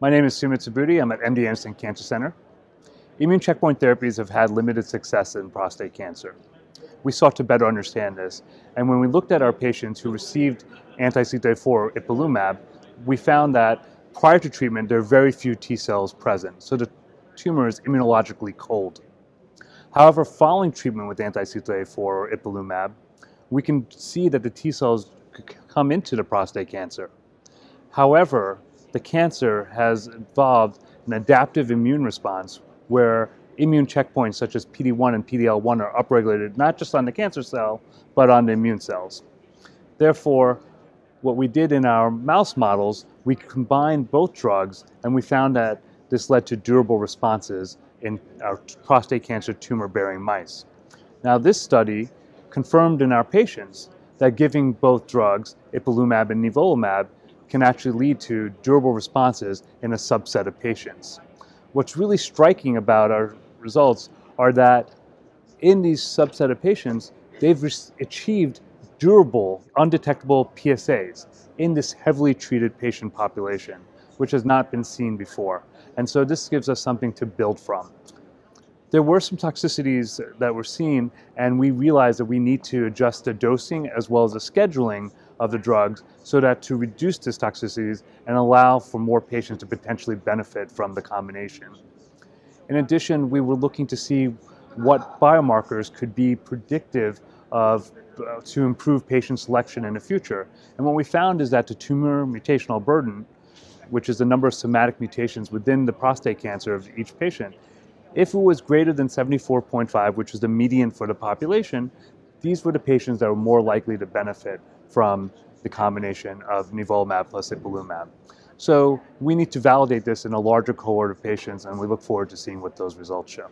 My name is Sumit Subudhi. I'm at MD Anderson Cancer Center. Immune checkpoint therapies have had limited success in prostate cancer. We sought to better understand this, and when we looked at our patients who received anti-CTLA-4 ipilimumab, we found that prior to treatment there are very few T cells present, so the tumor is immunologically cold. However, following treatment with anti-CTLA-4 or ipilimumab, we can see that the T cells come into the prostate cancer. However, the cancer has evolved an adaptive immune response where immune checkpoints such as PD1 and PD-L1 are upregulated not just on the cancer cell, but on the immune cells. Therefore, what we did in our mouse models, we combined both drugs and we found that this led to durable responses in our prostate cancer tumor bearing mice. Now, this study confirmed in our patients that giving both drugs, ipilimumab and nivolumab, can actually lead to durable responses in a subset of patients. What's really striking about our results are that in these subset of patients, they've re- achieved durable, undetectable PSAs in this heavily treated patient population, which has not been seen before. And so this gives us something to build from. There were some toxicities that were seen, and we realized that we need to adjust the dosing as well as the scheduling of the drugs so that to reduce these toxicities and allow for more patients to potentially benefit from the combination. In addition, we were looking to see what biomarkers could be predictive of uh, to improve patient selection in the future. And what we found is that the tumor mutational burden, which is the number of somatic mutations within the prostate cancer of each patient, if it was greater than 74.5, which is the median for the population, these were the patients that were more likely to benefit from the combination of nivolumab plus ipilimumab. So we need to validate this in a larger cohort of patients, and we look forward to seeing what those results show.